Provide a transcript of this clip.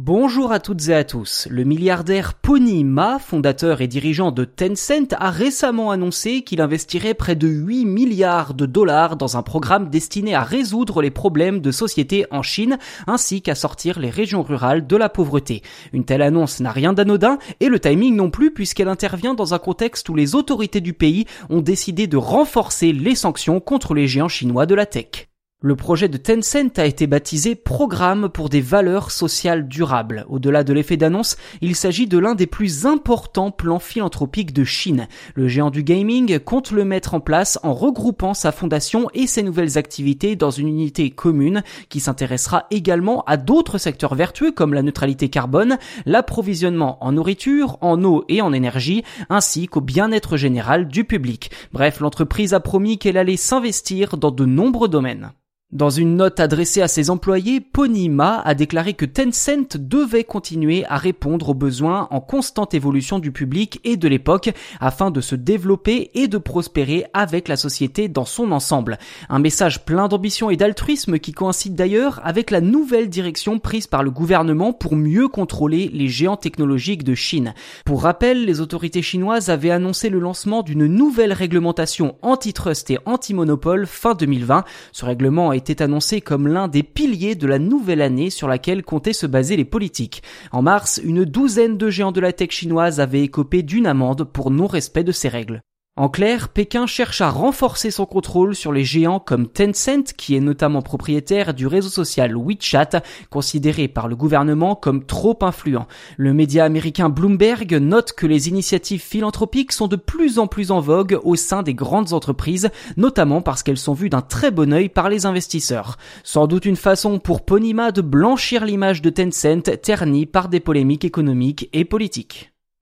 Bonjour à toutes et à tous. Le milliardaire Pony Ma, fondateur et dirigeant de Tencent, a récemment annoncé qu'il investirait près de 8 milliards de dollars dans un programme destiné à résoudre les problèmes de société en Chine, ainsi qu'à sortir les régions rurales de la pauvreté. Une telle annonce n'a rien d'anodin, et le timing non plus puisqu'elle intervient dans un contexte où les autorités du pays ont décidé de renforcer les sanctions contre les géants chinois de la tech. Le projet de Tencent a été baptisé Programme pour des valeurs sociales durables. Au-delà de l'effet d'annonce, il s'agit de l'un des plus importants plans philanthropiques de Chine. Le géant du gaming compte le mettre en place en regroupant sa fondation et ses nouvelles activités dans une unité commune qui s'intéressera également à d'autres secteurs vertueux comme la neutralité carbone, l'approvisionnement en nourriture, en eau et en énergie, ainsi qu'au bien-être général du public. Bref, l'entreprise a promis qu'elle allait s'investir dans de nombreux domaines. Dans une note adressée à ses employés, Ponima a déclaré que Tencent devait continuer à répondre aux besoins en constante évolution du public et de l'époque afin de se développer et de prospérer avec la société dans son ensemble. Un message plein d'ambition et d'altruisme qui coïncide d'ailleurs avec la nouvelle direction prise par le gouvernement pour mieux contrôler les géants technologiques de Chine. Pour rappel, les autorités chinoises avaient annoncé le lancement d'une nouvelle réglementation antitrust et anti-monopole fin 2020. Ce règlement était annoncé comme l'un des piliers de la nouvelle année sur laquelle comptaient se baser les politiques. En mars, une douzaine de géants de la tech chinoise avaient écopé d'une amende pour non-respect de ces règles. En clair, Pékin cherche à renforcer son contrôle sur les géants comme Tencent, qui est notamment propriétaire du réseau social WeChat, considéré par le gouvernement comme trop influent. Le média américain Bloomberg note que les initiatives philanthropiques sont de plus en plus en vogue au sein des grandes entreprises, notamment parce qu'elles sont vues d'un très bon œil par les investisseurs. Sans doute une façon pour Ponima de blanchir l'image de Tencent ternie par des polémiques économiques et politiques.